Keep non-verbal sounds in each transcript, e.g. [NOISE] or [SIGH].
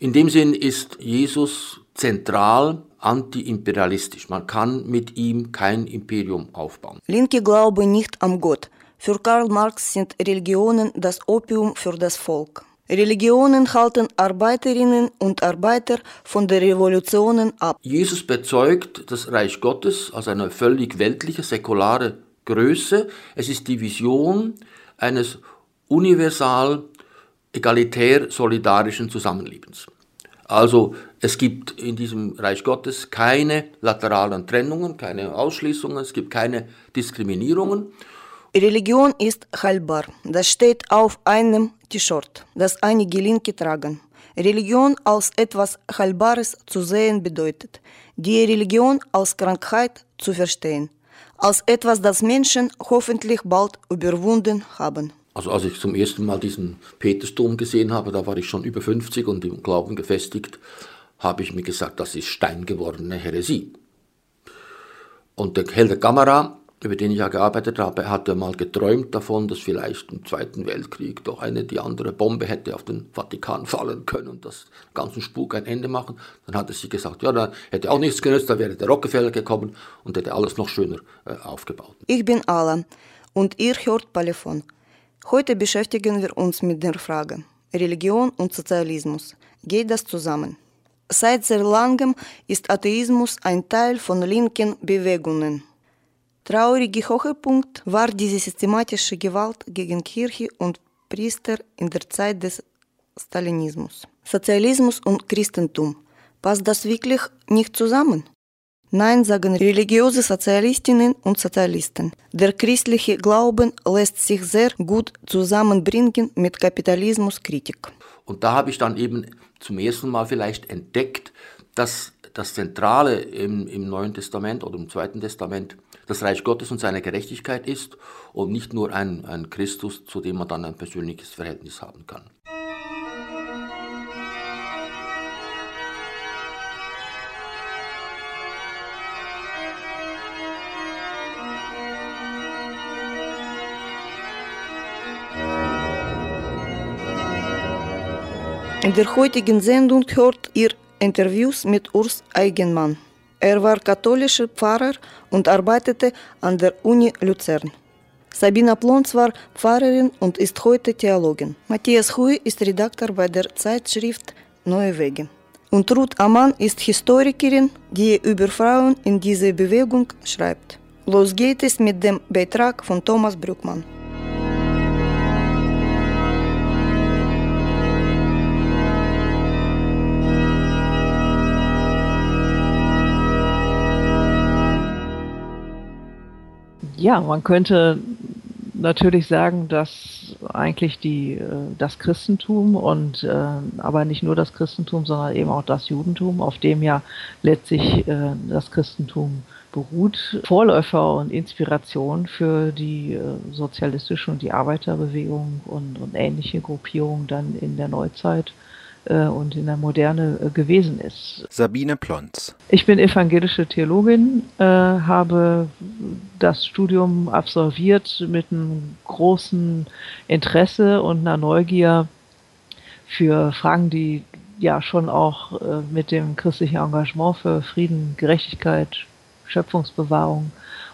In dem Sinn ist Jesus zentral antiimperialistisch. Man kann mit ihm kein Imperium aufbauen. Linke glaube nicht am Gott. Für Karl Marx sind Religionen das Opium für das Volk. Religionen halten Arbeiterinnen und Arbeiter von der Revolutionen ab. Jesus bezeugt das Reich Gottes als eine völlig weltliche, säkulare Größe. Es ist die Vision eines universal, egalitär, solidarischen Zusammenlebens. Also es gibt in diesem Reich Gottes keine lateralen Trennungen, keine Ausschließungen, es gibt keine Diskriminierungen. Religion ist heilbar. Das steht auf einem T-Shirt, das einige Linke tragen. Religion als etwas Heilbares zu sehen bedeutet, die Religion als Krankheit zu verstehen, als etwas, das Menschen hoffentlich bald überwunden haben. Also als ich zum ersten Mal diesen Petersdom gesehen habe, da war ich schon über 50 und im Glauben gefestigt, habe ich mir gesagt, das ist steingewordene Häresie. Und der Helder Kamera, über den ich ja gearbeitet habe, hat ja mal geträumt davon, dass vielleicht im Zweiten Weltkrieg doch eine die andere Bombe hätte auf den Vatikan fallen können und das ganzen Spuk ein Ende machen. Dann hatte sie gesagt, ja, da hätte auch nichts genützt, da wäre der Rockefeller gekommen und hätte alles noch schöner äh, aufgebaut. Ich bin Alan und ihr hört Palefon. Heute beschäftigen wir uns mit der Frage Religion und Sozialismus. Geht das zusammen? Seit sehr langem ist Atheismus ein Teil von linken Bewegungen. Trauriger Höhepunkt war diese systematische Gewalt gegen Kirche und Priester in der Zeit des Stalinismus. Sozialismus und Christentum. Passt das wirklich nicht zusammen? Nein, sagen religiöse Sozialistinnen und Sozialisten. Der christliche Glauben lässt sich sehr gut zusammenbringen mit Kapitalismuskritik. Und da habe ich dann eben zum ersten Mal vielleicht entdeckt, dass das Zentrale im, im Neuen Testament oder im Zweiten Testament das Reich Gottes und seine Gerechtigkeit ist und nicht nur ein, ein Christus, zu dem man dann ein persönliches Verhältnis haben kann. In der heutigen Sendung hört ihr Interviews mit Urs Eigenmann. Er war katholischer Pfarrer und arbeitete an der Uni Luzern. Sabina Plons war Pfarrerin und ist heute Theologin. Matthias Hui ist Redakteur bei der Zeitschrift Neue Wege. Und Ruth Amann ist Historikerin, die über Frauen in dieser Bewegung schreibt. Los geht es mit dem Beitrag von Thomas Brückmann. Ja, man könnte natürlich sagen, dass eigentlich die, äh, das Christentum und äh, aber nicht nur das Christentum, sondern eben auch das Judentum, auf dem ja letztlich äh, das Christentum beruht, Vorläufer und Inspiration für die sozialistische und die Arbeiterbewegung und, und ähnliche Gruppierungen dann in der Neuzeit und in der Moderne äh, gewesen ist. Sabine Plonz. Ich bin evangelische Theologin, äh, habe das Studium absolviert mit einem großen Interesse und einer Neugier für Fragen, die ja schon auch äh, mit dem christlichen Engagement für Frieden, Gerechtigkeit, Schöpfungsbewahrung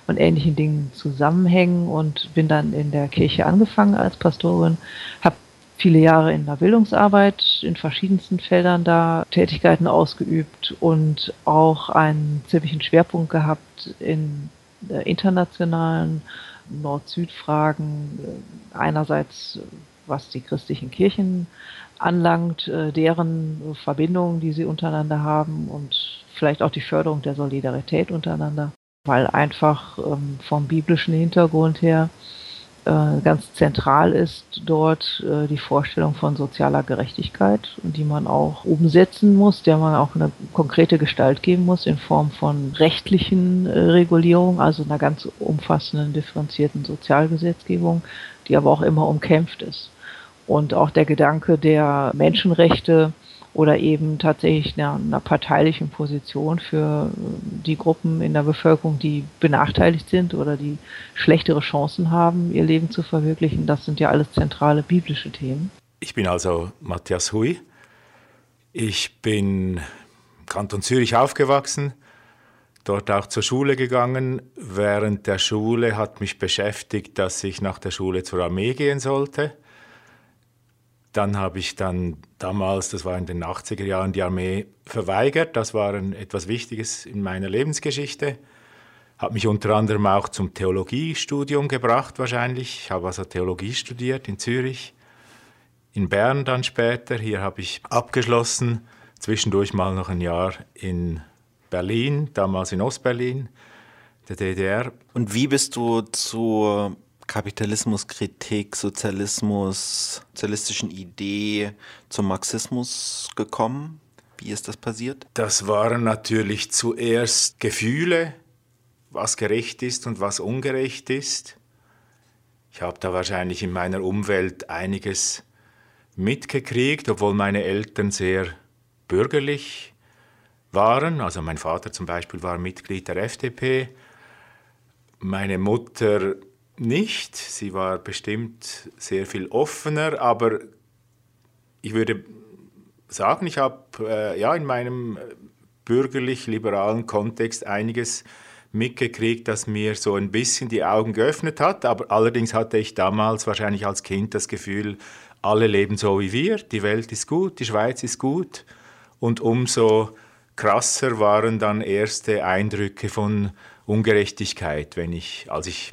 und ähnlichen Dingen zusammenhängen und bin dann in der Kirche angefangen als Pastorin, habe viele Jahre in der Bildungsarbeit in verschiedensten Feldern da Tätigkeiten ausgeübt und auch einen ziemlichen Schwerpunkt gehabt in äh, internationalen Nord-Süd-Fragen. Äh, einerseits was die christlichen Kirchen anlangt, äh, deren Verbindungen, die sie untereinander haben und vielleicht auch die Förderung der Solidarität untereinander, weil einfach ähm, vom biblischen Hintergrund her ganz zentral ist dort äh, die Vorstellung von sozialer Gerechtigkeit, die man auch umsetzen muss, der man auch eine konkrete Gestalt geben muss in Form von rechtlichen äh, Regulierungen, also einer ganz umfassenden, differenzierten Sozialgesetzgebung, die aber auch immer umkämpft ist. Und auch der Gedanke der Menschenrechte oder eben tatsächlich einer, einer parteilichen Position für die Gruppen in der Bevölkerung, die benachteiligt sind oder die schlechtere Chancen haben, ihr Leben zu verwirklichen. Das sind ja alles zentrale biblische Themen. Ich bin also Matthias Hui Ich bin im Kanton Zürich aufgewachsen, dort auch zur Schule gegangen. Während der Schule hat mich beschäftigt, dass ich nach der Schule zur Armee gehen sollte. Dann habe ich dann damals, das war in den 80er Jahren, die Armee verweigert. Das war ein, etwas Wichtiges in meiner Lebensgeschichte. Hat mich unter anderem auch zum Theologiestudium gebracht wahrscheinlich. Ich habe also Theologie studiert in Zürich, in Bern dann später. Hier habe ich abgeschlossen, zwischendurch mal noch ein Jahr in Berlin, damals in Ostberlin, der DDR. Und wie bist du zur Kapitalismuskritik, Sozialismus, sozialistischen Idee zum Marxismus gekommen? Wie ist das passiert? Das waren natürlich zuerst Gefühle, was gerecht ist und was ungerecht ist. Ich habe da wahrscheinlich in meiner Umwelt einiges mitgekriegt, obwohl meine Eltern sehr bürgerlich waren. Also mein Vater zum Beispiel war Mitglied der FDP, meine Mutter nicht. Sie war bestimmt sehr viel offener, aber ich würde sagen, ich habe äh, ja in meinem bürgerlich-liberalen Kontext einiges mitgekriegt, das mir so ein bisschen die Augen geöffnet hat. Aber allerdings hatte ich damals wahrscheinlich als Kind das Gefühl, alle leben so wie wir, die Welt ist gut, die Schweiz ist gut. Und umso krasser waren dann erste Eindrücke von Ungerechtigkeit, wenn ich, als ich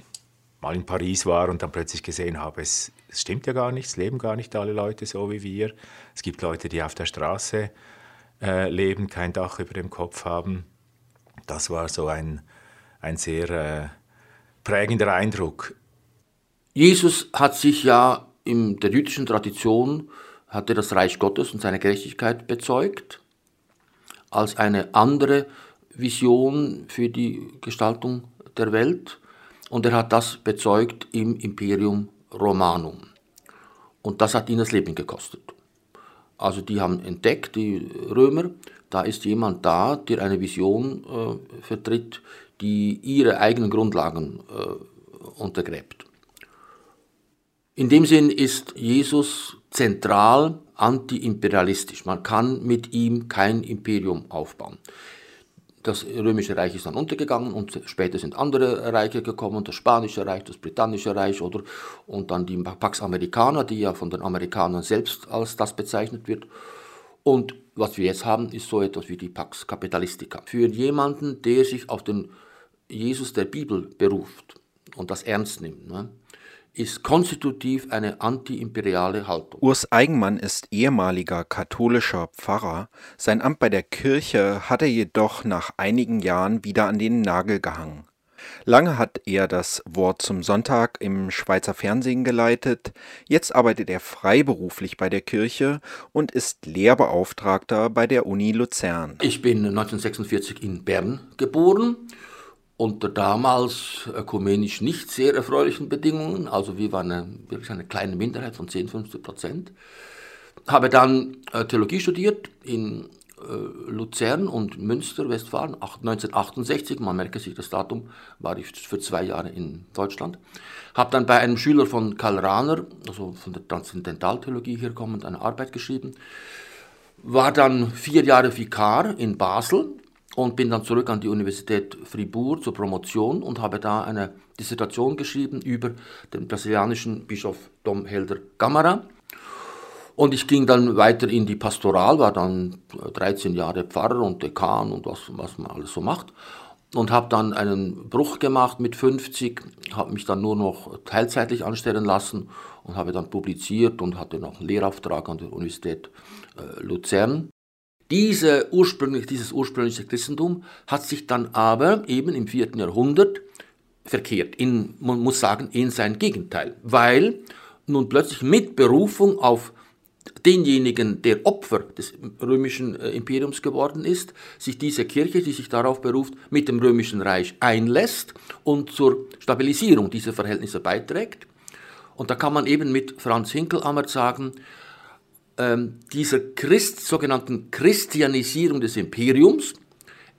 mal in Paris war und dann plötzlich gesehen habe, es, es stimmt ja gar nicht, es leben gar nicht alle Leute so wie wir. Es gibt Leute, die auf der Straße äh, leben, kein Dach über dem Kopf haben. Das war so ein, ein sehr äh, prägender Eindruck. Jesus hat sich ja in der jüdischen Tradition hat er das Reich Gottes und seine Gerechtigkeit bezeugt als eine andere Vision für die Gestaltung der Welt und er hat das bezeugt im Imperium Romanum. Und das hat ihn das Leben gekostet. Also die haben entdeckt, die Römer, da ist jemand da, der eine Vision äh, vertritt, die ihre eigenen Grundlagen äh, untergräbt. In dem Sinn ist Jesus zentral antiimperialistisch. Man kann mit ihm kein Imperium aufbauen. Das römische Reich ist dann untergegangen und später sind andere Reiche gekommen, das spanische Reich, das britannische Reich oder und dann die Pax Americana, die ja von den Amerikanern selbst als das bezeichnet wird. Und was wir jetzt haben, ist so etwas wie die Pax Capitalistica. Für jemanden, der sich auf den Jesus der Bibel beruft und das ernst nimmt, ne, ist konstitutiv eine antiimperiale Haltung. Urs Eigenmann ist ehemaliger katholischer Pfarrer. Sein Amt bei der Kirche hat er jedoch nach einigen Jahren wieder an den Nagel gehangen. Lange hat er das Wort zum Sonntag im Schweizer Fernsehen geleitet, jetzt arbeitet er freiberuflich bei der Kirche und ist Lehrbeauftragter bei der Uni Luzern. Ich bin 1946 in Bern geboren unter damals ökumenisch nicht sehr erfreulichen Bedingungen, also wir waren eine, wirklich eine kleine Minderheit von 10, 15 Prozent. Habe dann äh, Theologie studiert in äh, Luzern und Münster, Westfalen, 1968, man merke sich das Datum, war ich für zwei Jahre in Deutschland. Habe dann bei einem Schüler von Karl Rahner, also von der Transzendentaltheologie hier kommend, eine Arbeit geschrieben. War dann vier Jahre Vikar in Basel und bin dann zurück an die Universität Fribourg zur Promotion und habe da eine Dissertation geschrieben über den brasilianischen Bischof Dom Helder Gamara. Und ich ging dann weiter in die Pastoral, war dann 13 Jahre Pfarrer und Dekan und was, was man alles so macht. Und habe dann einen Bruch gemacht mit 50, habe mich dann nur noch teilzeitlich anstellen lassen und habe dann publiziert und hatte noch einen Lehrauftrag an der Universität äh, Luzern. Diese ursprünglich, dieses ursprüngliche Christentum hat sich dann aber eben im vierten Jahrhundert verkehrt, in, man muss sagen, in sein Gegenteil, weil nun plötzlich mit Berufung auf denjenigen, der Opfer des römischen äh, Imperiums geworden ist, sich diese Kirche, die sich darauf beruft, mit dem römischen Reich einlässt und zur Stabilisierung dieser Verhältnisse beiträgt. Und da kann man eben mit Franz Hinkelammer sagen, ähm, dieser Christ, sogenannten Christianisierung des Imperiums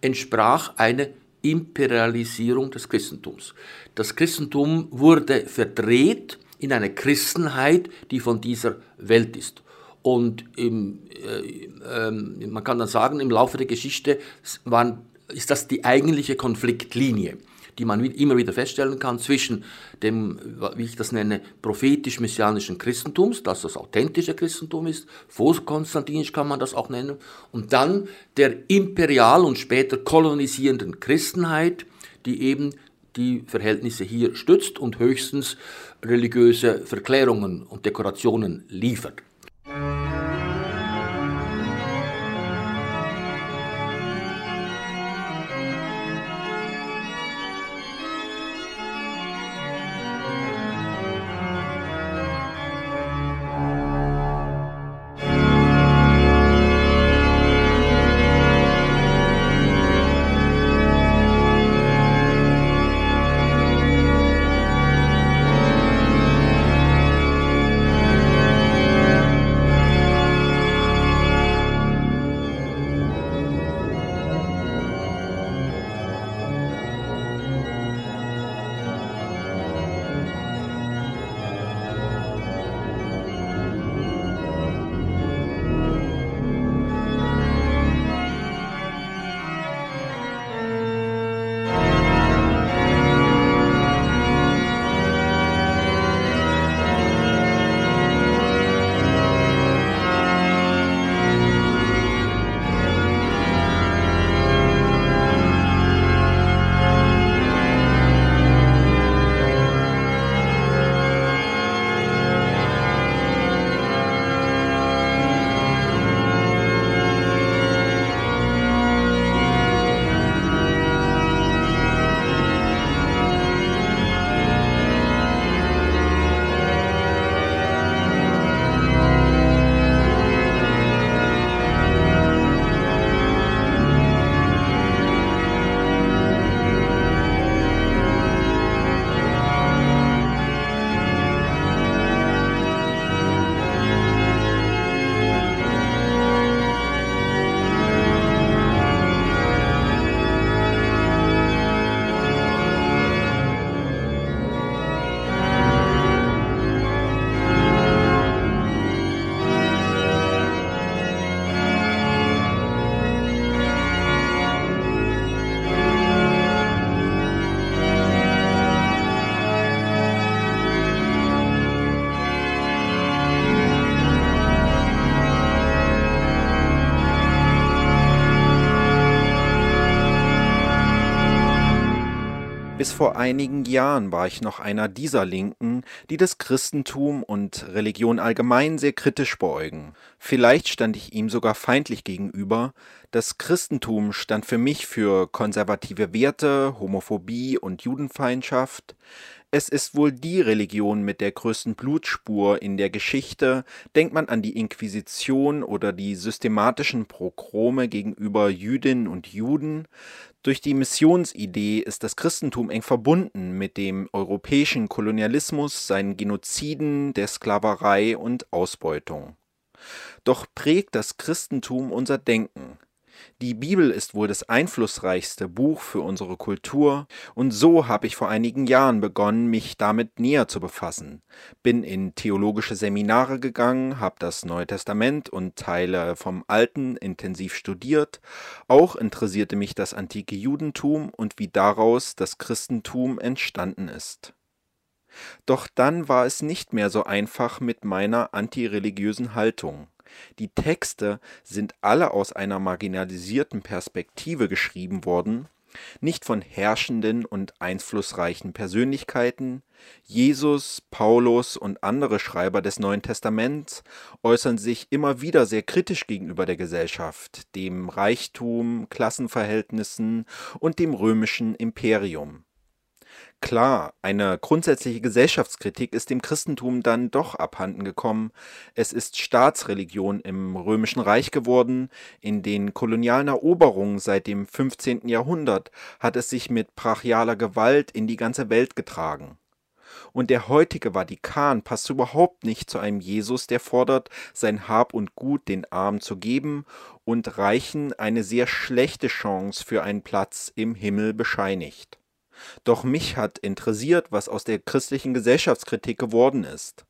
entsprach eine Imperialisierung des Christentums. Das Christentum wurde verdreht in eine Christenheit, die von dieser Welt ist. Und im, äh, äh, man kann dann sagen, im Laufe der Geschichte waren, ist das die eigentliche Konfliktlinie die man immer wieder feststellen kann zwischen dem, wie ich das nenne, prophetisch-messianischen Christentums, das das authentische Christentum ist, vorkonstantinisch kann man das auch nennen, und dann der imperial und später kolonisierenden Christenheit, die eben die Verhältnisse hier stützt und höchstens religiöse Verklärungen und Dekorationen liefert. Vor einigen Jahren war ich noch einer dieser Linken, die das Christentum und Religion allgemein sehr kritisch beäugen. Vielleicht stand ich ihm sogar feindlich gegenüber. Das Christentum stand für mich für konservative Werte, Homophobie und Judenfeindschaft. Es ist wohl die Religion mit der größten Blutspur in der Geschichte. Denkt man an die Inquisition oder die systematischen Progrome gegenüber Jüdinnen und Juden. Durch die Missionsidee ist das Christentum eng verbunden mit dem europäischen Kolonialismus, seinen Genoziden, der Sklaverei und Ausbeutung. Doch prägt das Christentum unser Denken. Die Bibel ist wohl das einflussreichste Buch für unsere Kultur, und so habe ich vor einigen Jahren begonnen, mich damit näher zu befassen. Bin in theologische Seminare gegangen, habe das Neue Testament und Teile vom Alten intensiv studiert. Auch interessierte mich das antike Judentum und wie daraus das Christentum entstanden ist. Doch dann war es nicht mehr so einfach mit meiner antireligiösen Haltung. Die Texte sind alle aus einer marginalisierten Perspektive geschrieben worden, nicht von herrschenden und einflussreichen Persönlichkeiten. Jesus, Paulus und andere Schreiber des Neuen Testaments äußern sich immer wieder sehr kritisch gegenüber der Gesellschaft, dem Reichtum, Klassenverhältnissen und dem römischen Imperium. Klar, eine grundsätzliche Gesellschaftskritik ist dem Christentum dann doch abhanden gekommen. Es ist Staatsreligion im Römischen Reich geworden. In den kolonialen Eroberungen seit dem 15. Jahrhundert hat es sich mit brachialer Gewalt in die ganze Welt getragen. Und der heutige Vatikan passt überhaupt nicht zu einem Jesus, der fordert, sein Hab und Gut den Armen zu geben und Reichen eine sehr schlechte Chance für einen Platz im Himmel bescheinigt. Doch mich hat interessiert, was aus der christlichen Gesellschaftskritik geworden ist.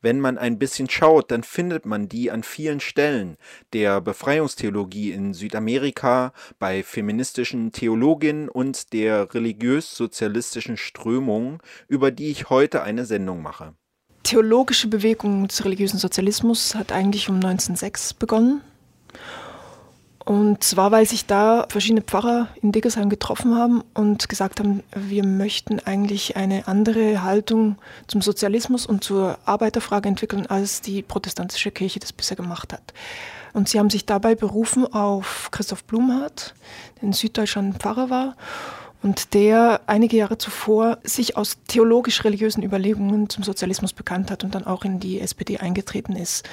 Wenn man ein bisschen schaut, dann findet man die an vielen Stellen der Befreiungstheologie in Südamerika, bei feministischen Theologinnen und der religiös-sozialistischen Strömung, über die ich heute eine Sendung mache. Theologische Bewegung des religiösen Sozialismus hat eigentlich um 1906 begonnen und zwar, weil sich da verschiedene Pfarrer in Diggersheim getroffen haben und gesagt haben, wir möchten eigentlich eine andere Haltung zum Sozialismus und zur Arbeiterfrage entwickeln, als die protestantische Kirche das bisher gemacht hat. Und sie haben sich dabei berufen auf Christoph Blumhardt, der in Süddeutschland Pfarrer war und der einige Jahre zuvor sich aus theologisch-religiösen Überlegungen zum Sozialismus bekannt hat und dann auch in die SPD eingetreten ist.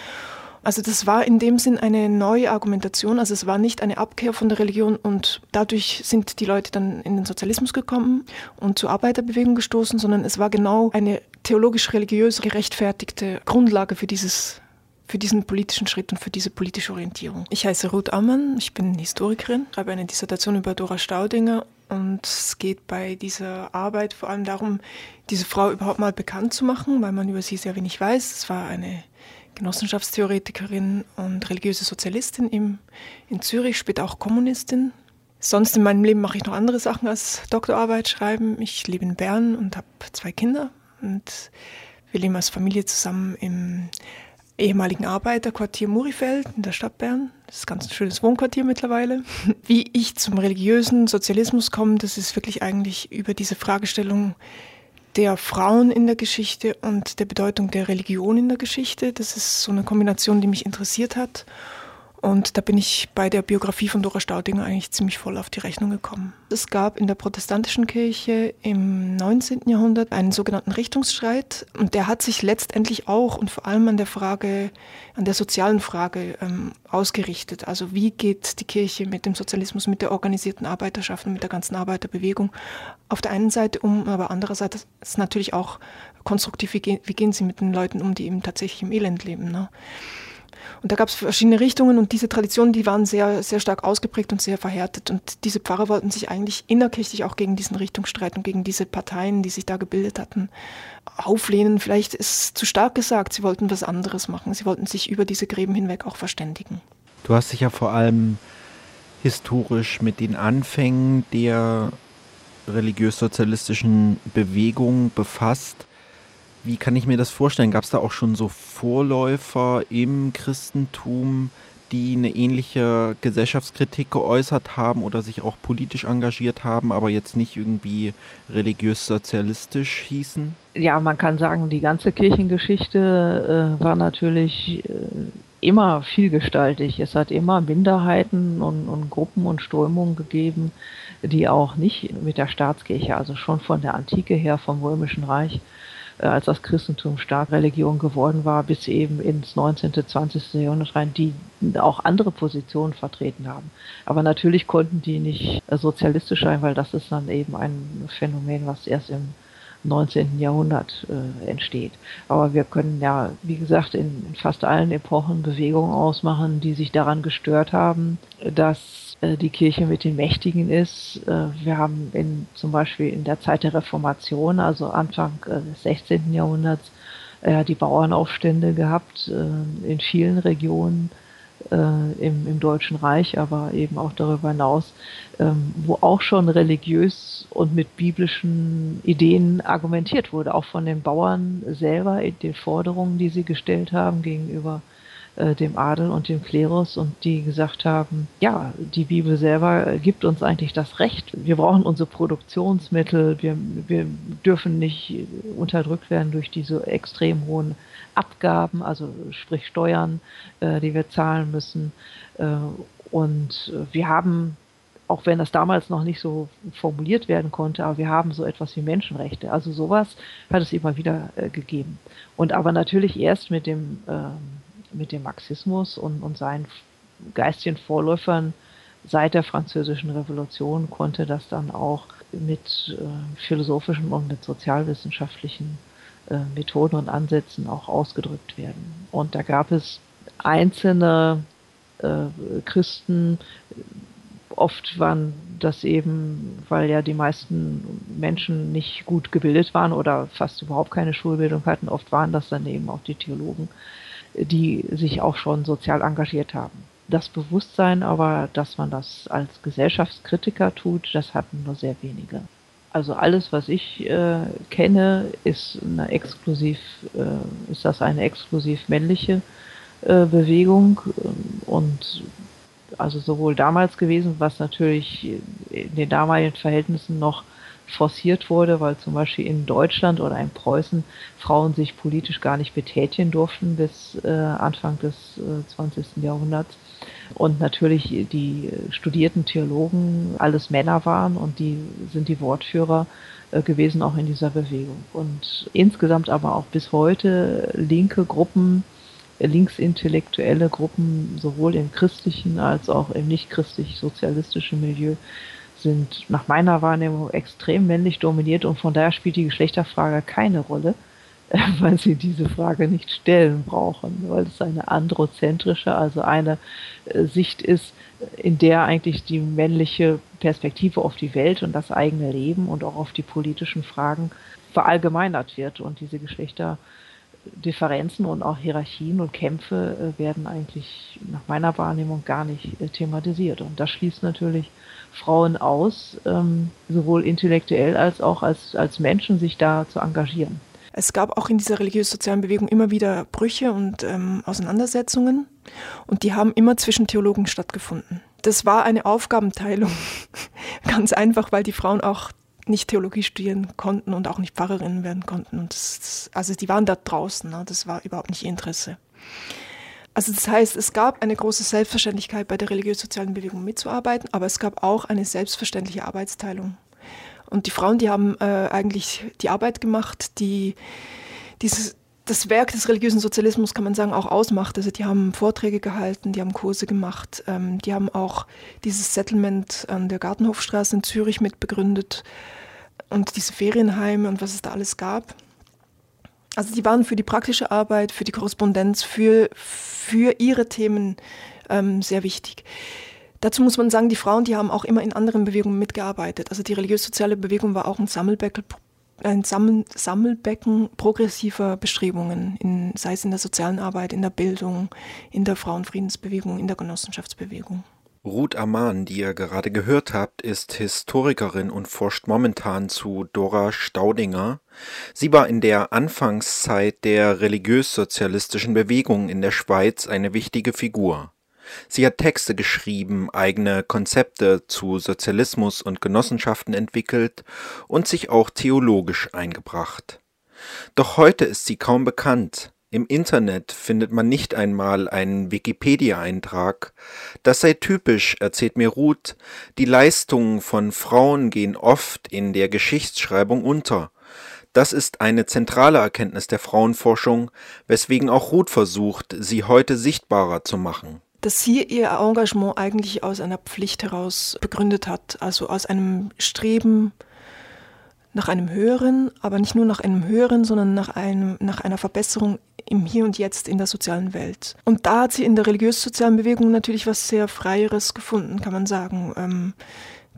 Also das war in dem Sinn eine neue Argumentation, also es war nicht eine Abkehr von der Religion und dadurch sind die Leute dann in den Sozialismus gekommen und zur Arbeiterbewegung gestoßen, sondern es war genau eine theologisch-religiös gerechtfertigte Grundlage für dieses für diesen politischen Schritt und für diese politische Orientierung. Ich heiße Ruth Ammann, ich bin Historikerin, schreibe eine Dissertation über Dora Staudinger und es geht bei dieser Arbeit vor allem darum, diese Frau überhaupt mal bekannt zu machen, weil man über sie sehr wenig weiß. Es war eine Genossenschaftstheoretikerin und religiöse Sozialistin im, in Zürich, später auch Kommunistin. Sonst in meinem Leben mache ich noch andere Sachen als Doktorarbeit schreiben. Ich lebe in Bern und habe zwei Kinder und wir leben als Familie zusammen im ehemaligen Arbeiterquartier Murifeld in der Stadt Bern. Das ist ganz ein schönes Wohnquartier mittlerweile. Wie ich zum religiösen Sozialismus komme, das ist wirklich eigentlich über diese Fragestellung, der Frauen in der Geschichte und der Bedeutung der Religion in der Geschichte. Das ist so eine Kombination, die mich interessiert hat. Und da bin ich bei der Biografie von Dora Staudinger eigentlich ziemlich voll auf die Rechnung gekommen. Es gab in der protestantischen Kirche im 19. Jahrhundert einen sogenannten Richtungsstreit. Und der hat sich letztendlich auch und vor allem an der Frage, an der sozialen Frage ähm, ausgerichtet. Also wie geht die Kirche mit dem Sozialismus, mit der organisierten Arbeiterschaft und mit der ganzen Arbeiterbewegung auf der einen Seite um, aber andererseits ist natürlich auch konstruktiv, wie gehen, wie gehen sie mit den Leuten um, die eben tatsächlich im Elend leben. Ne? Und da gab es verschiedene Richtungen und diese Traditionen, die waren sehr, sehr stark ausgeprägt und sehr verhärtet. Und diese Pfarrer wollten sich eigentlich innerkirchlich auch gegen diesen Richtungsstreit und gegen diese Parteien, die sich da gebildet hatten, auflehnen. Vielleicht ist zu stark gesagt, sie wollten was anderes machen. Sie wollten sich über diese Gräben hinweg auch verständigen. Du hast dich ja vor allem historisch mit den Anfängen der religiös-sozialistischen Bewegung befasst. Wie kann ich mir das vorstellen? Gab es da auch schon so Vorläufer im Christentum, die eine ähnliche Gesellschaftskritik geäußert haben oder sich auch politisch engagiert haben, aber jetzt nicht irgendwie religiös-sozialistisch hießen? Ja, man kann sagen, die ganze Kirchengeschichte äh, war natürlich äh, immer vielgestaltig. Es hat immer Minderheiten und, und Gruppen und Strömungen gegeben, die auch nicht mit der Staatskirche, also schon von der Antike her, vom Römischen Reich, als das Christentum stark Religion geworden war, bis eben ins 19., 20. Jahrhundert rein, die auch andere Positionen vertreten haben. Aber natürlich konnten die nicht äh, sozialistisch sein, weil das ist dann eben ein Phänomen, was erst im 19. Jahrhundert äh, entsteht. Aber wir können ja, wie gesagt, in, in fast allen Epochen Bewegungen ausmachen, die sich daran gestört haben, dass äh, die Kirche mit den Mächtigen ist. Äh, wir haben in, zum Beispiel in der Zeit der Reformation, also Anfang äh, des 16. Jahrhunderts, die Bauernaufstände gehabt in vielen Regionen im, im Deutschen Reich, aber eben auch darüber hinaus, ähm, wo auch schon religiös und mit biblischen Ideen argumentiert wurde, auch von den Bauern selber in den Forderungen, die sie gestellt haben gegenüber äh, dem Adel und dem Klerus und die gesagt haben, ja, die Bibel selber gibt uns eigentlich das Recht. Wir brauchen unsere Produktionsmittel, wir, wir dürfen nicht unterdrückt werden durch diese extrem hohen Abgaben, also sprich Steuern, äh, die wir zahlen müssen. Äh, und wir haben auch wenn das damals noch nicht so formuliert werden konnte, aber wir haben so etwas wie Menschenrechte. Also sowas hat es immer wieder äh, gegeben. Und aber natürlich erst mit dem ähm, mit dem Marxismus und, und seinen geistigen Vorläufern seit der Französischen Revolution konnte das dann auch mit äh, philosophischen und mit sozialwissenschaftlichen äh, Methoden und Ansätzen auch ausgedrückt werden. Und da gab es einzelne äh, Christen, oft waren dass eben, weil ja die meisten Menschen nicht gut gebildet waren oder fast überhaupt keine Schulbildung hatten, oft waren das dann eben auch die Theologen, die sich auch schon sozial engagiert haben. Das Bewusstsein aber, dass man das als Gesellschaftskritiker tut, das hatten nur sehr wenige. Also alles, was ich äh, kenne, ist eine exklusiv, äh, ist das eine exklusiv männliche äh, Bewegung und also sowohl damals gewesen, was natürlich in den damaligen Verhältnissen noch forciert wurde, weil zum Beispiel in Deutschland oder in Preußen Frauen sich politisch gar nicht betätigen durften bis äh, Anfang des äh, 20. Jahrhunderts. Und natürlich die studierten Theologen alles Männer waren und die sind die Wortführer äh, gewesen auch in dieser Bewegung. Und insgesamt aber auch bis heute linke Gruppen, linksintellektuelle Gruppen, sowohl im christlichen als auch im nicht christlich-sozialistischen Milieu, sind nach meiner Wahrnehmung extrem männlich dominiert und von daher spielt die Geschlechterfrage keine Rolle, [LAUGHS] weil sie diese Frage nicht stellen brauchen, weil es eine androzentrische, also eine äh, Sicht ist, in der eigentlich die männliche Perspektive auf die Welt und das eigene Leben und auch auf die politischen Fragen verallgemeinert wird und diese Geschlechter Differenzen und auch Hierarchien und Kämpfe äh, werden eigentlich nach meiner Wahrnehmung gar nicht äh, thematisiert. Und das schließt natürlich Frauen aus, ähm, sowohl intellektuell als auch als, als Menschen, sich da zu engagieren. Es gab auch in dieser religiös-sozialen Bewegung immer wieder Brüche und ähm, Auseinandersetzungen und die haben immer zwischen Theologen stattgefunden. Das war eine Aufgabenteilung, [LAUGHS] ganz einfach, weil die Frauen auch nicht Theologie studieren konnten und auch nicht Pfarrerinnen werden konnten. Und das, also die waren da draußen, ne? das war überhaupt nicht ihr Interesse. Also das heißt, es gab eine große Selbstverständlichkeit bei der religiös-sozialen Bewegung mitzuarbeiten, aber es gab auch eine selbstverständliche Arbeitsteilung. Und die Frauen, die haben äh, eigentlich die Arbeit gemacht, die dieses, das Werk des religiösen Sozialismus, kann man sagen, auch ausmacht. Also die haben Vorträge gehalten, die haben Kurse gemacht, ähm, die haben auch dieses Settlement an der Gartenhofstraße in Zürich mitbegründet und diese Ferienheime und was es da alles gab. Also die waren für die praktische Arbeit, für die Korrespondenz, für, für ihre Themen ähm, sehr wichtig. Dazu muss man sagen, die Frauen, die haben auch immer in anderen Bewegungen mitgearbeitet. Also die religiös-soziale Bewegung war auch ein Sammelbecken, ein Sammelbecken progressiver Bestrebungen, in, sei es in der sozialen Arbeit, in der Bildung, in der Frauenfriedensbewegung, in der Genossenschaftsbewegung. Ruth Amann, die ihr gerade gehört habt, ist Historikerin und forscht momentan zu Dora Staudinger. Sie war in der Anfangszeit der religiös-sozialistischen Bewegung in der Schweiz eine wichtige Figur. Sie hat Texte geschrieben, eigene Konzepte zu Sozialismus und Genossenschaften entwickelt und sich auch theologisch eingebracht. Doch heute ist sie kaum bekannt. Im Internet findet man nicht einmal einen Wikipedia-Eintrag. Das sei typisch, erzählt mir Ruth. Die Leistungen von Frauen gehen oft in der Geschichtsschreibung unter. Das ist eine zentrale Erkenntnis der Frauenforschung, weswegen auch Ruth versucht, sie heute sichtbarer zu machen. Dass sie ihr Engagement eigentlich aus einer Pflicht heraus begründet hat, also aus einem Streben nach einem Höheren, aber nicht nur nach einem Höheren, sondern nach, einem, nach einer Verbesserung im Hier und Jetzt in der sozialen Welt. Und da hat sie in der religiös-sozialen Bewegung natürlich was sehr Freieres gefunden, kann man sagen. Ähm,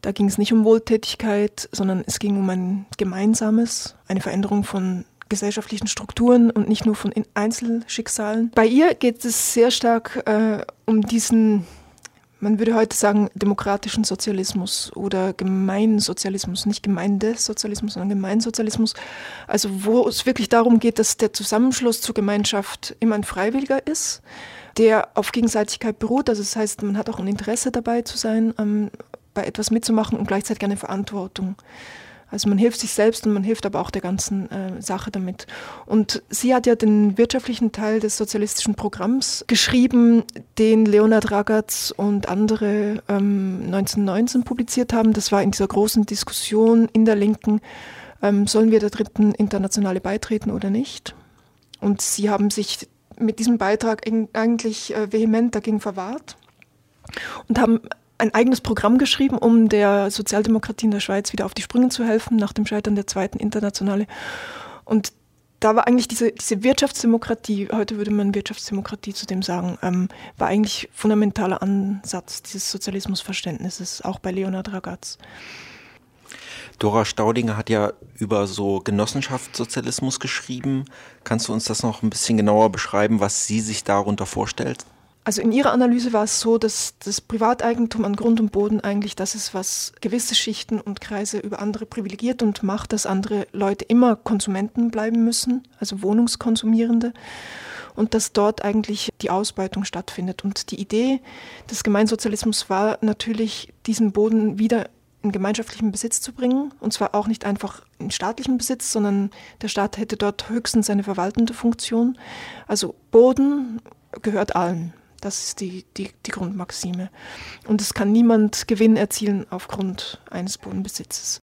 da ging es nicht um Wohltätigkeit, sondern es ging um ein gemeinsames, eine Veränderung von gesellschaftlichen Strukturen und nicht nur von Einzelschicksalen. Bei ihr geht es sehr stark äh, um diesen man würde heute sagen, demokratischen Sozialismus oder Gemeinsozialismus, nicht Gemeindesozialismus, sondern Gemeinsozialismus. Also wo es wirklich darum geht, dass der Zusammenschluss zur Gemeinschaft immer ein freiwilliger ist, der auf Gegenseitigkeit beruht. Also das heißt, man hat auch ein Interesse dabei zu sein, ähm, bei etwas mitzumachen und gleichzeitig eine Verantwortung. Also man hilft sich selbst und man hilft aber auch der ganzen äh, Sache damit. Und sie hat ja den wirtschaftlichen Teil des sozialistischen Programms geschrieben, den Leonard Ragatz und andere ähm, 1919 publiziert haben. Das war in dieser großen Diskussion in der Linken, ähm, sollen wir der dritten Internationale beitreten oder nicht? Und sie haben sich mit diesem Beitrag eigentlich äh, vehement dagegen verwahrt und haben ein eigenes Programm geschrieben, um der Sozialdemokratie in der Schweiz wieder auf die Sprünge zu helfen nach dem Scheitern der zweiten Internationale. Und da war eigentlich diese, diese Wirtschaftsdemokratie, heute würde man Wirtschaftsdemokratie zu dem sagen, ähm, war eigentlich fundamentaler Ansatz dieses Sozialismusverständnisses, auch bei Leonhard Ragaz. Dora Staudinger hat ja über so Genossenschaftssozialismus geschrieben. Kannst du uns das noch ein bisschen genauer beschreiben, was sie sich darunter vorstellt? Also in ihrer Analyse war es so, dass das Privateigentum an Grund und Boden eigentlich das ist, was gewisse Schichten und Kreise über andere privilegiert und macht, dass andere Leute immer Konsumenten bleiben müssen, also Wohnungskonsumierende und dass dort eigentlich die Ausbeutung stattfindet. Und die Idee des Gemeinsozialismus war natürlich, diesen Boden wieder in gemeinschaftlichen Besitz zu bringen. Und zwar auch nicht einfach in staatlichen Besitz, sondern der Staat hätte dort höchstens eine verwaltende Funktion. Also Boden gehört allen. Das ist die, die, die Grundmaxime. Und es kann niemand Gewinn erzielen aufgrund eines Bodenbesitzes.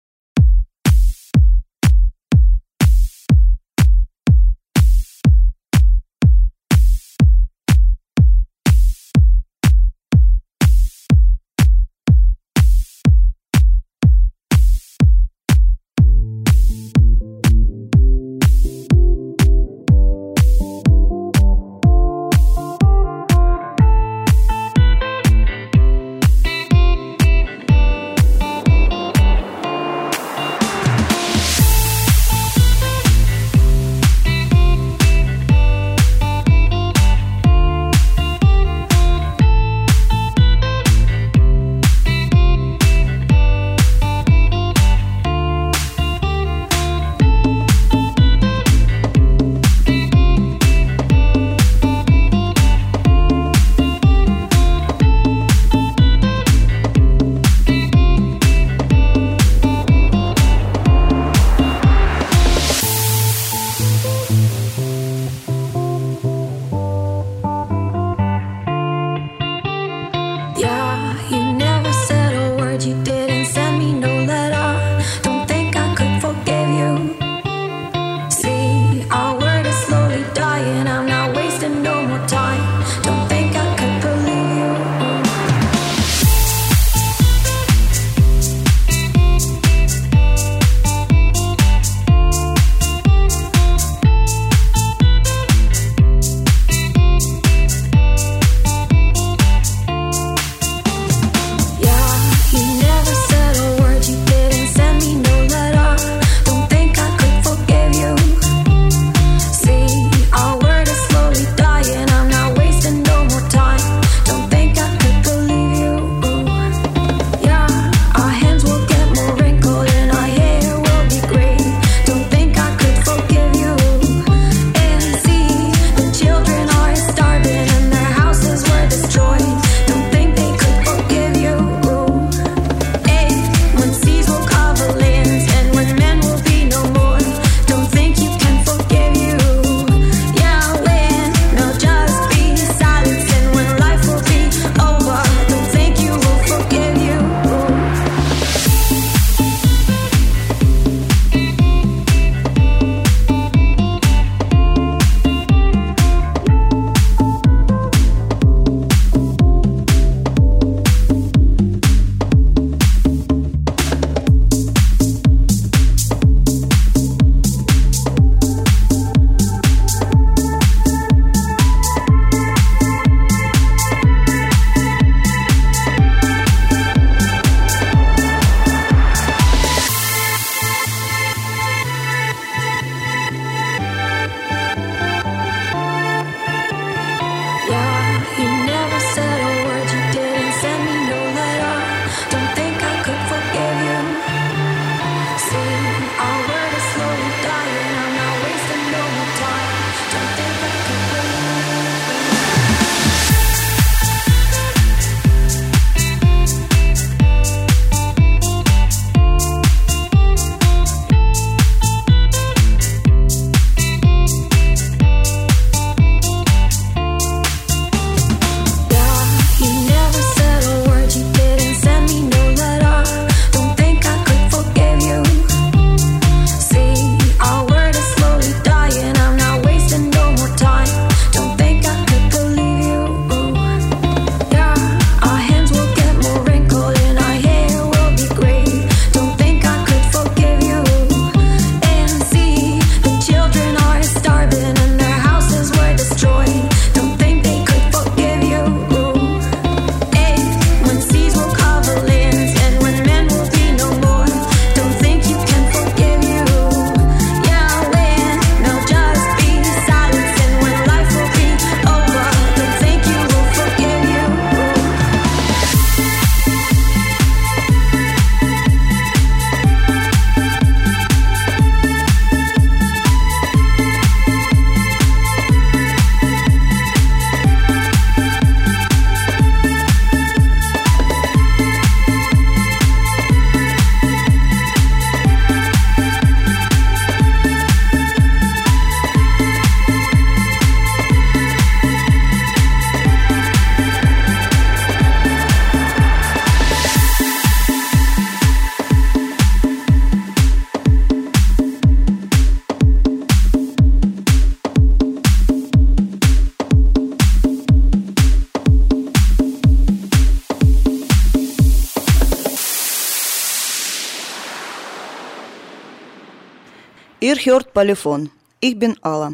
Hört Polyphon. Ich bin Alla.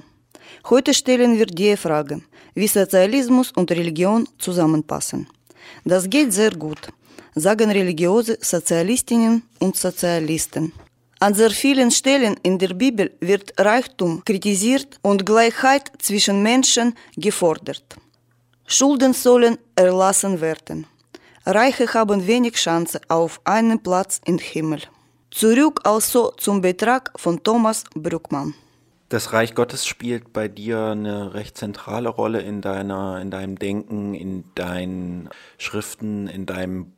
Heute stellen wir die Frage, wie Sozialismus und Religion zusammenpassen. Das geht sehr gut, sagen religiöse Sozialistinnen und Sozialisten. An sehr vielen Stellen in der Bibel wird Reichtum kritisiert und Gleichheit zwischen Menschen gefordert. Schulden sollen erlassen werden. Reiche haben wenig Chance auf einen Platz im Himmel. Zurück also zum Beitrag von Thomas Brückmann. Das Reich Gottes spielt bei dir eine recht zentrale Rolle in deiner, in deinem Denken, in deinen Schriften, in deinem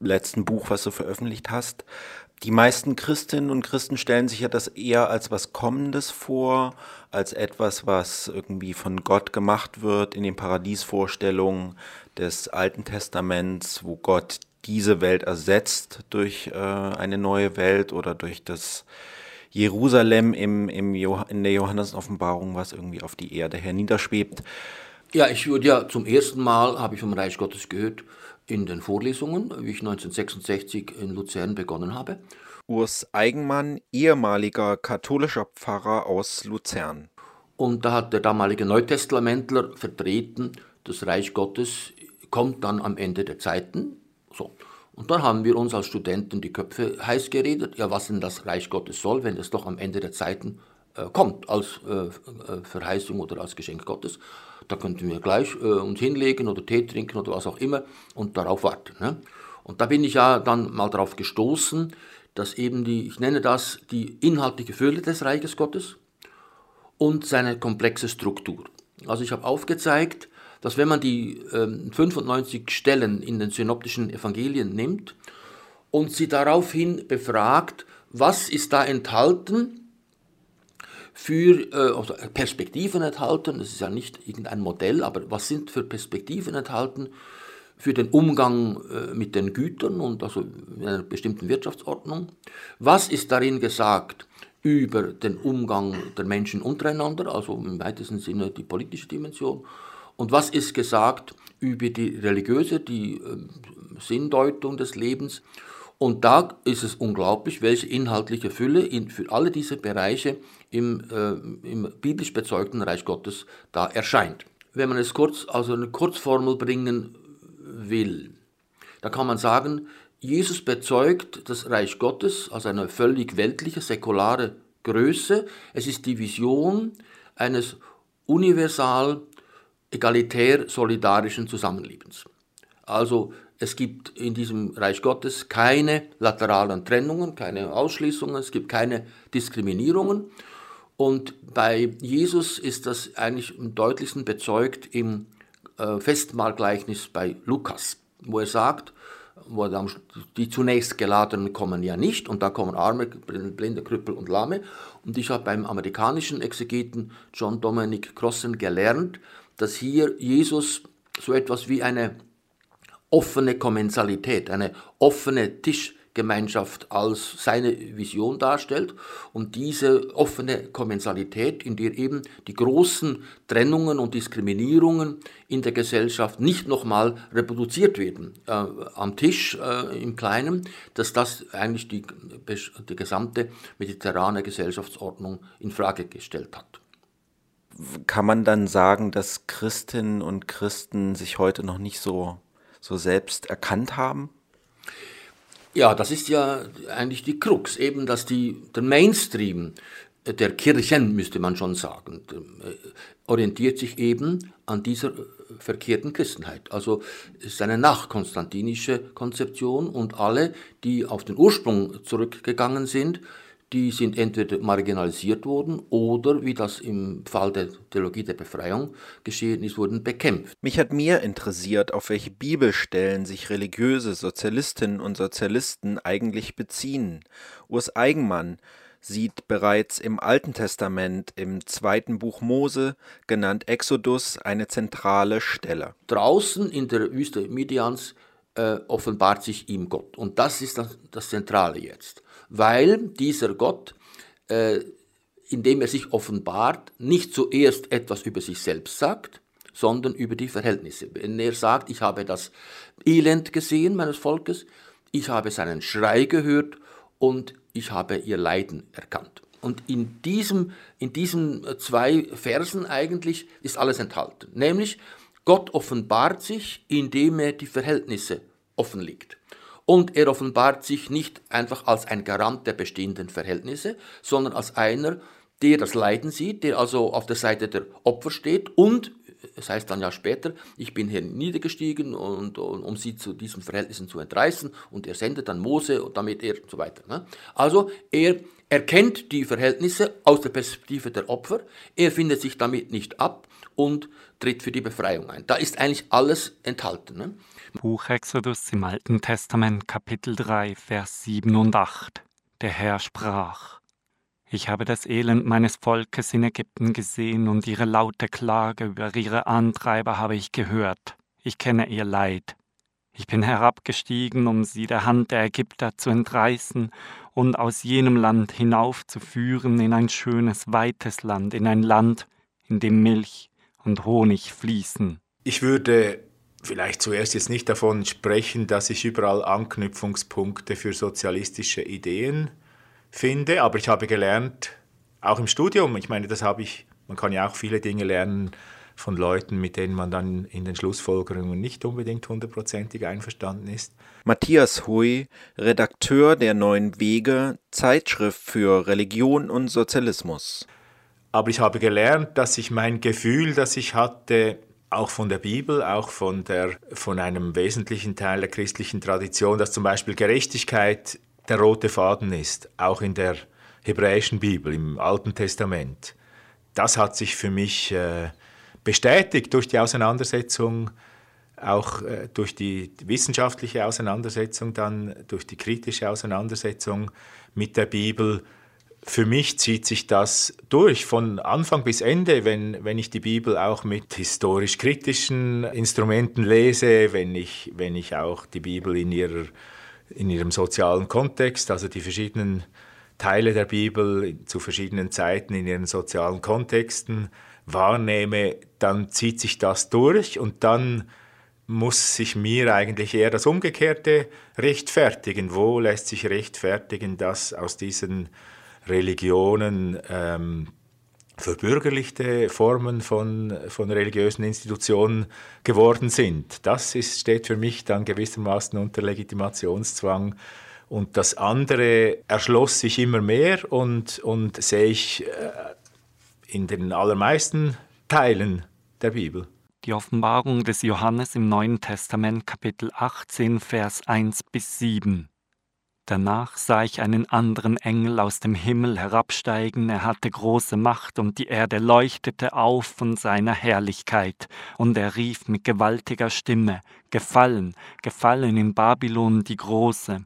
letzten Buch, was du veröffentlicht hast. Die meisten Christinnen und Christen stellen sich ja das eher als was Kommendes vor, als etwas, was irgendwie von Gott gemacht wird in den Paradiesvorstellungen des Alten Testaments, wo Gott diese Welt ersetzt durch äh, eine neue Welt oder durch das Jerusalem im, im in der Johannes-Offenbarung, was irgendwie auf die Erde herniederschwebt. Ja, ich würde ja zum ersten Mal, habe ich vom Reich Gottes gehört, in den Vorlesungen, wie ich 1966 in Luzern begonnen habe. Urs Eigenmann, ehemaliger katholischer Pfarrer aus Luzern. Und da hat der damalige Neutestamentler vertreten, das Reich Gottes kommt dann am Ende der Zeiten. So. Und dann haben wir uns als Studenten die Köpfe heiß geredet, ja, was denn das Reich Gottes soll, wenn es doch am Ende der Zeiten äh, kommt, als äh, äh Verheißung oder als Geschenk Gottes. Da könnten wir gleich äh, uns hinlegen oder Tee trinken oder was auch immer und darauf warten. Ne? Und da bin ich ja dann mal darauf gestoßen, dass eben die, ich nenne das, die inhaltliche Fülle des Reiches Gottes und seine komplexe Struktur. Also ich habe aufgezeigt, dass wenn man die äh, 95 Stellen in den synoptischen Evangelien nimmt und sie daraufhin befragt, was ist da enthalten, für äh, also Perspektiven enthalten, das ist ja nicht irgendein Modell, aber was sind für Perspektiven enthalten für den Umgang äh, mit den Gütern und also in einer bestimmten Wirtschaftsordnung? Was ist darin gesagt über den Umgang der Menschen untereinander, also im weitesten Sinne die politische Dimension? Und was ist gesagt über die religiöse, die äh, Sinndeutung des Lebens? Und da ist es unglaublich, welche inhaltliche Fülle in, für alle diese Bereiche im, äh, im biblisch bezeugten Reich Gottes da erscheint. Wenn man es kurz, also eine Kurzformel bringen will, da kann man sagen, Jesus bezeugt das Reich Gottes als eine völlig weltliche, säkulare Größe. Es ist die Vision eines universal, egalitär, solidarischen Zusammenlebens. Also es gibt in diesem Reich Gottes keine lateralen Trennungen, keine Ausschließungen, es gibt keine Diskriminierungen. Und bei Jesus ist das eigentlich am deutlichsten bezeugt im äh, Festmahlgleichnis bei Lukas, wo er sagt, die zunächst Geladenen kommen ja nicht und da kommen Arme, Blinde, Krüppel und Lahme. Und ich habe beim amerikanischen Exegeten John Dominic Crossen gelernt, dass hier Jesus so etwas wie eine offene Kommensalität, eine offene Tischgemeinschaft als seine Vision darstellt und diese offene Kommensalität, in der eben die großen Trennungen und Diskriminierungen in der Gesellschaft nicht nochmal reproduziert werden äh, am Tisch äh, im Kleinen, dass das eigentlich die, die gesamte mediterrane Gesellschaftsordnung in Frage gestellt hat kann man dann sagen, dass Christinnen und Christen sich heute noch nicht so so selbst erkannt haben? Ja, das ist ja eigentlich die Krux, eben dass die, der Mainstream der Kirchen, müsste man schon sagen, äh, orientiert sich eben an dieser äh, verkehrten Christenheit. Also es ist eine nachkonstantinische Konzeption und alle, die auf den Ursprung zurückgegangen sind, die sind entweder marginalisiert worden oder, wie das im Fall der Theologie der Befreiung geschehen ist, wurden bekämpft. Mich hat mehr interessiert, auf welche Bibelstellen sich religiöse Sozialistinnen und Sozialisten eigentlich beziehen. Urs Eigenmann sieht bereits im Alten Testament, im zweiten Buch Mose, genannt Exodus, eine zentrale Stelle. Draußen in der Wüste Midians äh, offenbart sich ihm Gott. Und das ist das, das Zentrale jetzt weil dieser Gott, äh, indem er sich offenbart, nicht zuerst etwas über sich selbst sagt, sondern über die Verhältnisse. Wenn er sagt, ich habe das Elend gesehen meines Volkes, ich habe seinen Schrei gehört und ich habe ihr Leiden erkannt. Und in diesem, in diesen zwei Versen eigentlich ist alles enthalten. Nämlich, Gott offenbart sich, indem er die Verhältnisse offenlegt. Und er offenbart sich nicht einfach als ein Garant der bestehenden Verhältnisse, sondern als einer, der das Leiden sieht, der also auf der Seite der Opfer steht und es heißt dann ja später, ich bin hier niedergestiegen, und, und, um sie zu diesen Verhältnissen zu entreißen und er sendet dann Mose und damit er und so weiter. Ne? Also er erkennt die Verhältnisse aus der Perspektive der Opfer, er findet sich damit nicht ab und tritt für die Befreiung ein. Da ist eigentlich alles enthalten. Ne? Buch Exodus im Alten Testament Kapitel 3 Vers 7 und 8. Der Herr sprach, ich habe das Elend meines Volkes in Ägypten gesehen und ihre laute Klage über ihre Antreiber habe ich gehört. Ich kenne ihr Leid. Ich bin herabgestiegen, um sie der Hand der Ägypter zu entreißen und aus jenem Land hinaufzuführen in ein schönes, weites Land, in ein Land, in dem Milch und Honig fließen. Ich würde vielleicht zuerst jetzt nicht davon sprechen, dass ich überall Anknüpfungspunkte für sozialistische Ideen finde, aber ich habe gelernt, auch im Studium, ich meine, das habe ich, man kann ja auch viele Dinge lernen von Leuten, mit denen man dann in den Schlussfolgerungen nicht unbedingt hundertprozentig einverstanden ist. Matthias Hui, Redakteur der Neuen Wege, Zeitschrift für Religion und Sozialismus. Aber ich habe gelernt, dass ich mein Gefühl, das ich hatte, auch von der Bibel, auch von, der, von einem wesentlichen Teil der christlichen Tradition, dass zum Beispiel Gerechtigkeit der rote Faden ist, auch in der hebräischen Bibel, im Alten Testament. Das hat sich für mich äh, bestätigt durch die Auseinandersetzung, auch äh, durch die wissenschaftliche Auseinandersetzung, dann durch die kritische Auseinandersetzung mit der Bibel. Für mich zieht sich das durch von Anfang bis Ende, wenn, wenn ich die Bibel auch mit historisch-kritischen Instrumenten lese, wenn ich, wenn ich auch die Bibel in ihrer in ihrem sozialen Kontext, also die verschiedenen Teile der Bibel zu verschiedenen Zeiten in ihren sozialen Kontexten wahrnehme, dann zieht sich das durch und dann muss sich mir eigentlich eher das Umgekehrte rechtfertigen. Wo lässt sich rechtfertigen, dass aus diesen Religionen ähm, verbürgerlichte Formen von, von religiösen Institutionen geworden sind. Das ist, steht für mich dann gewissermaßen unter Legitimationszwang. Und das andere erschloss sich immer mehr und, und sehe ich äh, in den allermeisten Teilen der Bibel. Die Offenbarung des Johannes im Neuen Testament Kapitel 18 Vers 1 bis 7. Danach sah ich einen anderen Engel aus dem Himmel herabsteigen, er hatte große Macht, und die Erde leuchtete auf von seiner Herrlichkeit, und er rief mit gewaltiger Stimme Gefallen, gefallen in Babylon die Große,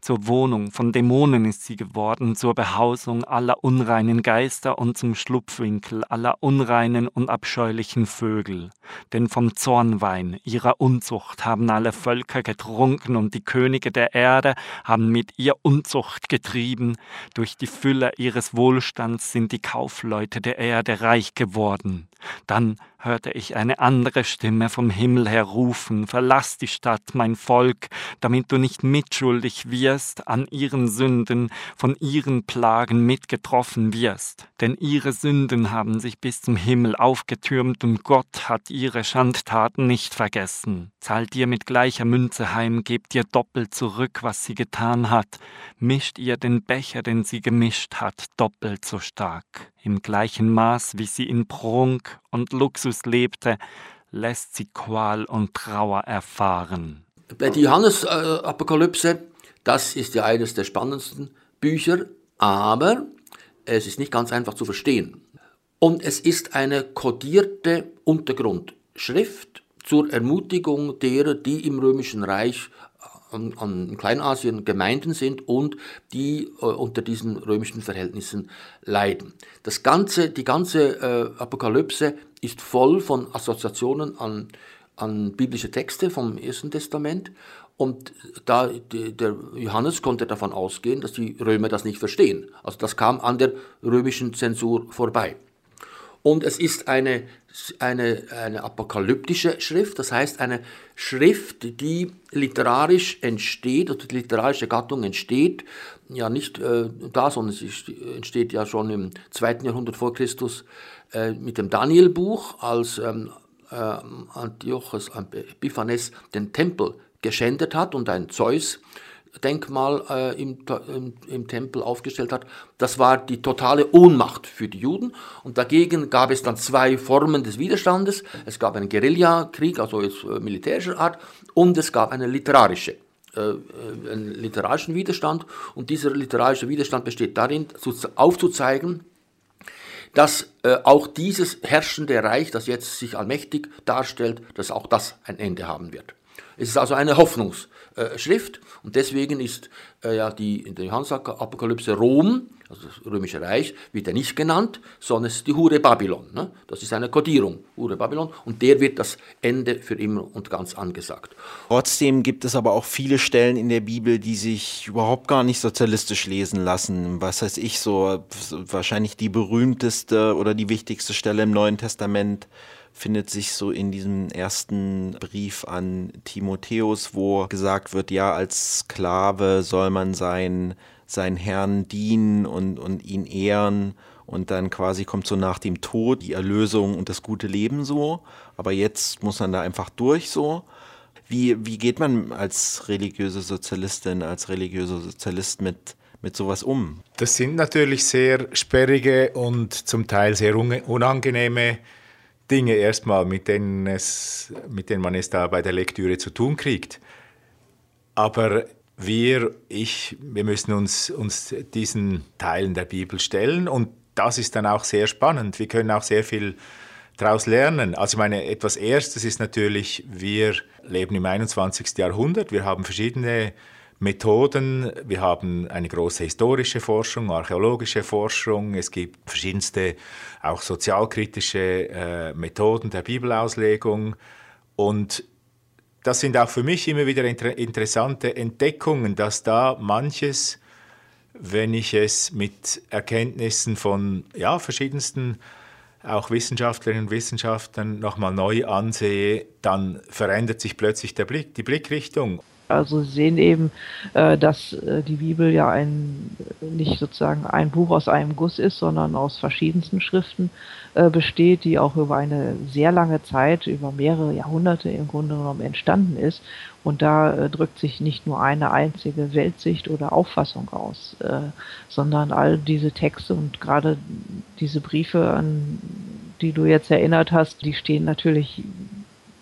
zur Wohnung von Dämonen ist sie geworden, zur Behausung aller unreinen Geister und zum Schlupfwinkel aller unreinen und abscheulichen Vögel. Denn vom Zornwein ihrer Unzucht haben alle Völker getrunken und die Könige der Erde haben mit ihr Unzucht getrieben. Durch die Fülle ihres Wohlstands sind die Kaufleute der Erde reich geworden. Dann hörte ich eine andere Stimme vom Himmel her rufen, Verlass die Stadt, mein Volk, damit du nicht mitschuldig wirst an ihren Sünden, von ihren Plagen mitgetroffen wirst. Denn ihre Sünden haben sich bis zum Himmel aufgetürmt und Gott hat ihre Schandtaten nicht vergessen. Zahlt ihr mit gleicher Münze heim, gebt ihr doppelt zurück, was sie getan hat, mischt ihr den Becher, den sie gemischt hat, doppelt so stark. Im gleichen Maß, wie sie in Prunk und Luxus lebte, lässt sie Qual und Trauer erfahren. Die Johannes-Apokalypse, das ist ja eines der spannendsten Bücher, aber es ist nicht ganz einfach zu verstehen. Und es ist eine kodierte Untergrundschrift zur Ermutigung derer, die im Römischen Reich an, an Kleinasien Gemeinden sind und die äh, unter diesen römischen Verhältnissen leiden. Das ganze, die ganze äh, Apokalypse ist voll von Assoziationen an, an biblische Texte vom Ersten Testament und da, der Johannes konnte davon ausgehen, dass die Römer das nicht verstehen. Also das kam an der römischen Zensur vorbei. Und es ist eine, eine, eine apokalyptische Schrift, das heißt eine Schrift, die literarisch entsteht, oder die literarische Gattung entsteht, ja nicht äh, da, sondern sie entsteht ja schon im zweiten Jahrhundert vor Christus äh, mit dem Danielbuch, als ähm, äh, Antiochus Epiphanes den Tempel geschändet hat und ein Zeus Denkmal äh, im, im, im, Tempel aufgestellt hat, das war die totale Ohnmacht für die Juden. Und dagegen gab es dann zwei Formen des Widerstandes. Es gab einen Guerillakrieg, also jetzt äh, militärischer Art, und es gab eine literarische, äh, äh einen literarischen Widerstand. Und dieser literarische Widerstand besteht darin, zu, aufzuzeigen, dass äh, auch dieses herrschende Reich, das jetzt sich allmächtig darstellt, dass auch das ein Ende haben wird. Es ist also eine Hoffnungsschrift und deswegen ist äh, ja die in der Johannes-Apokalypse Rom, also das Römische Reich, wird ja nicht genannt, sondern es ist die Hure Babylon. Ne? Das ist eine Kodierung, Hure Babylon, und der wird das Ende für immer und ganz angesagt. Trotzdem gibt es aber auch viele Stellen in der Bibel, die sich überhaupt gar nicht sozialistisch lesen lassen. Was heißt ich so, wahrscheinlich die berühmteste oder die wichtigste Stelle im Neuen Testament findet sich so in diesem ersten Brief an Timotheus, wo gesagt wird, ja, als Sklave soll man sein, seinen Herrn dienen und, und ihn ehren. Und dann quasi kommt so nach dem Tod die Erlösung und das gute Leben so. Aber jetzt muss man da einfach durch so. Wie, wie geht man als religiöse Sozialistin, als religiöser Sozialist mit, mit sowas um? Das sind natürlich sehr sperrige und zum Teil sehr unangenehme Dinge erstmal, mit denen, es, mit denen man es da bei der Lektüre zu tun kriegt. Aber wir, ich, wir müssen uns, uns diesen Teilen der Bibel stellen und das ist dann auch sehr spannend. Wir können auch sehr viel daraus lernen. Also meine, etwas Erstes ist natürlich, wir leben im 21. Jahrhundert, wir haben verschiedene Methoden. Wir haben eine große historische Forschung, archäologische Forschung. Es gibt verschiedenste auch sozialkritische äh, Methoden der Bibelauslegung. Und das sind auch für mich immer wieder inter interessante Entdeckungen, dass da manches, wenn ich es mit Erkenntnissen von ja, verschiedensten auch Wissenschaftlerinnen und Wissenschaftlern nochmal neu ansehe, dann verändert sich plötzlich der Blick, die Blickrichtung. Also Sie sehen eben, äh, dass äh, die Bibel ja ein, nicht sozusagen ein Buch aus einem Guss ist, sondern aus verschiedensten Schriften äh, besteht, die auch über eine sehr lange Zeit, über mehrere Jahrhunderte im Grunde genommen entstanden ist. Und da drückt sich nicht nur eine einzige Weltsicht oder Auffassung aus, sondern all diese Texte und gerade diese Briefe, an die du jetzt erinnert hast, die stehen natürlich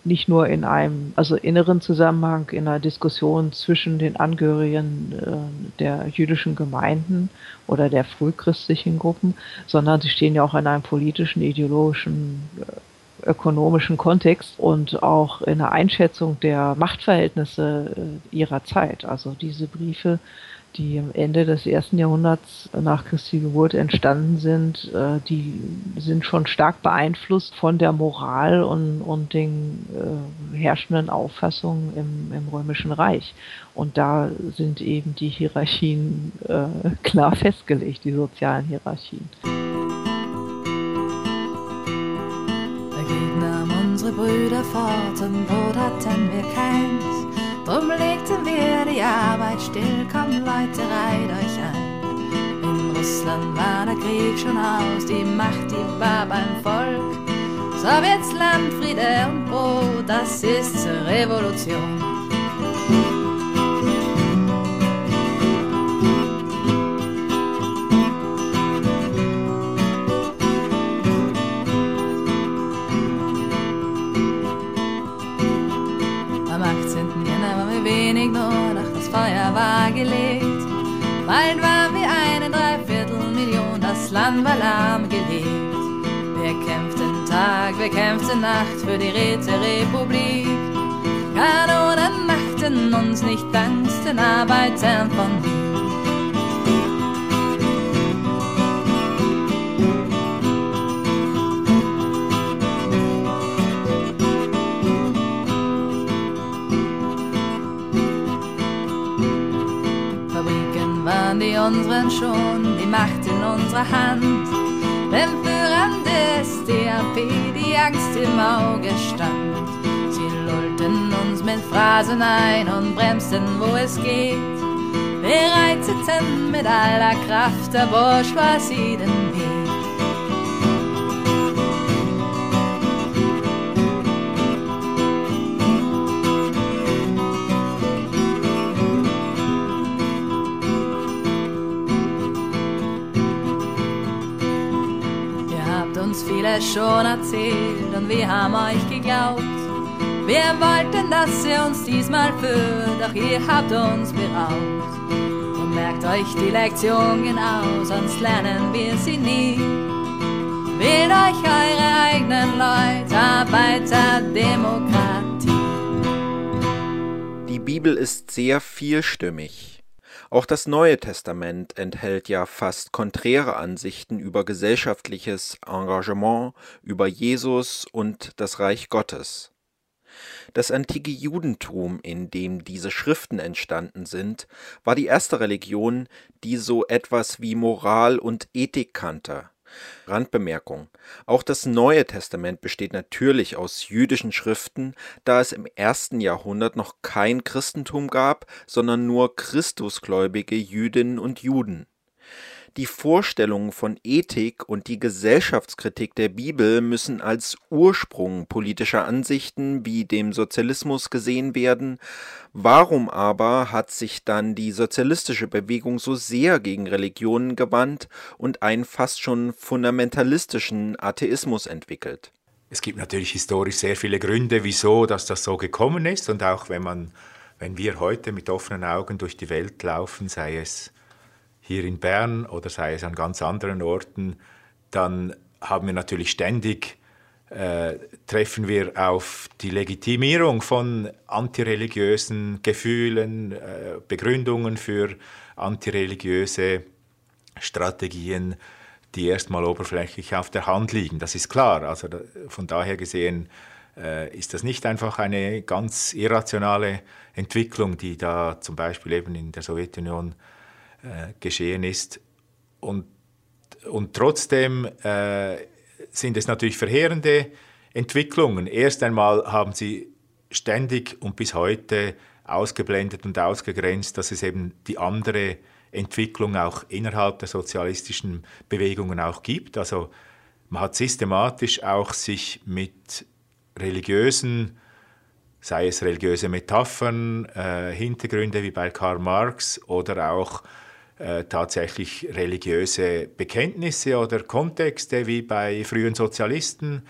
nicht nur in einem, also inneren Zusammenhang, in einer Diskussion zwischen den Angehörigen äh, der jüdischen Gemeinden oder der frühchristlichen Gruppen, sondern sie stehen ja auch in einem politischen, ideologischen, äh, ökonomischen Kontext und auch in der Einschätzung der Machtverhältnisse äh, ihrer Zeit. Also diese Briefe die am Ende des ersten Jahrhunderts nach Christi Geburt entstanden sind, äh, die sind schon stark beeinflusst von der Moral und, und den äh, herrschenden Auffassungen im, im Römischen Reich. Und da sind eben die Hierarchien äh, [LAUGHS] klar festgelegt, die sozialen Hierarchien. Dagegen nahm unsere Brüder fort und Brot hatten wir keins. Drum legten wir die Arbeit still, komm Leute, reiht euch ein. In Russland war der Krieg schon aus, die Macht, die war beim Volk. Sowjets Land, Friede und Brot, das ist Revolution. Gelegt. Bald waren wir eine Dreiviertelmillion, das Land war lahmgelegt. Wer kämpfte Tag, wer kämpfte Nacht für die Räterepublik? Kanonen machten uns nicht Angst, den Arbeitern von Wien. Unseren schon die Macht in unserer Hand. Denn Führern ist NSDAP die Angst im Auge stand. Sie lullten uns mit Phrasen ein und bremsten, wo es geht. Bereiteten mit aller Kraft der Bourgeoisie den Weg. Vieles schon erzählt und wir haben euch geglaubt. Wir wollten, dass ihr uns diesmal führt, doch ihr habt uns beraubt. Und merkt euch die Lektion genau, sonst lernen wir sie nie. Wählt euch eure eigenen Leute, Arbeiter, Demokratie. Die Bibel ist sehr vielstimmig. Auch das Neue Testament enthält ja fast konträre Ansichten über gesellschaftliches Engagement, über Jesus und das Reich Gottes. Das antike Judentum, in dem diese Schriften entstanden sind, war die erste Religion, die so etwas wie Moral und Ethik kannte. Randbemerkung: Auch das Neue Testament besteht natürlich aus jüdischen Schriften, da es im ersten Jahrhundert noch kein Christentum gab, sondern nur christusgläubige Jüdinnen und Juden die Vorstellungen von Ethik und die Gesellschaftskritik der Bibel müssen als Ursprung politischer Ansichten wie dem Sozialismus gesehen werden. Warum aber hat sich dann die sozialistische Bewegung so sehr gegen Religionen gewandt und einen fast schon fundamentalistischen Atheismus entwickelt? Es gibt natürlich historisch sehr viele Gründe, wieso dass das so gekommen ist und auch wenn man wenn wir heute mit offenen Augen durch die Welt laufen, sei es hier in Bern oder sei es an ganz anderen Orten, dann haben wir natürlich ständig äh, treffen wir auf die Legitimierung von antireligiösen Gefühlen, äh, Begründungen für antireligiöse Strategien, die erstmal oberflächlich auf der Hand liegen. Das ist klar. Also da, von daher gesehen äh, ist das nicht einfach eine ganz irrationale Entwicklung, die da zum Beispiel eben in der Sowjetunion äh, geschehen ist. Und, und trotzdem äh, sind es natürlich verheerende Entwicklungen. Erst einmal haben sie ständig und bis heute ausgeblendet und ausgegrenzt, dass es eben die andere Entwicklung auch innerhalb der sozialistischen Bewegungen auch gibt. Also man hat systematisch auch sich mit religiösen, sei es religiöse Metaphern, äh, Hintergründe wie bei Karl Marx oder auch äh, tatsächlich religiöse Bekenntnisse oder Kontexte wie bei frühen Sozialisten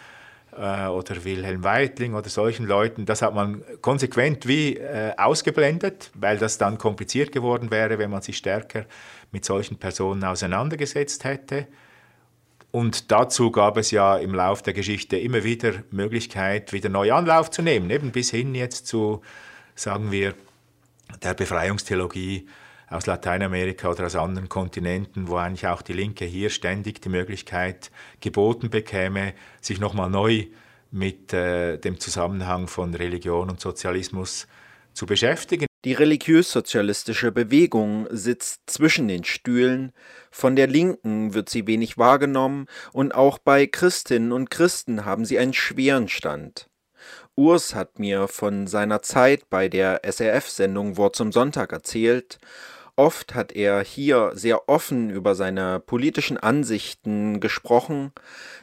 äh, oder Wilhelm Weitling oder solchen Leuten. Das hat man konsequent wie äh, ausgeblendet, weil das dann kompliziert geworden wäre, wenn man sich stärker mit solchen Personen auseinandergesetzt hätte. Und dazu gab es ja im Lauf der Geschichte immer wieder Möglichkeit, wieder neu Anlauf zu nehmen, eben bis hin jetzt zu, sagen wir, der Befreiungstheologie aus Lateinamerika oder aus anderen Kontinenten, wo eigentlich auch die Linke hier ständig die Möglichkeit geboten bekäme, sich nochmal neu mit äh, dem Zusammenhang von Religion und Sozialismus zu beschäftigen. Die religiös-sozialistische Bewegung sitzt zwischen den Stühlen, von der Linken wird sie wenig wahrgenommen, und auch bei Christinnen und Christen haben sie einen schweren Stand. Urs hat mir von seiner Zeit bei der SRF-Sendung Wort zum Sonntag erzählt Oft hat er hier sehr offen über seine politischen Ansichten gesprochen.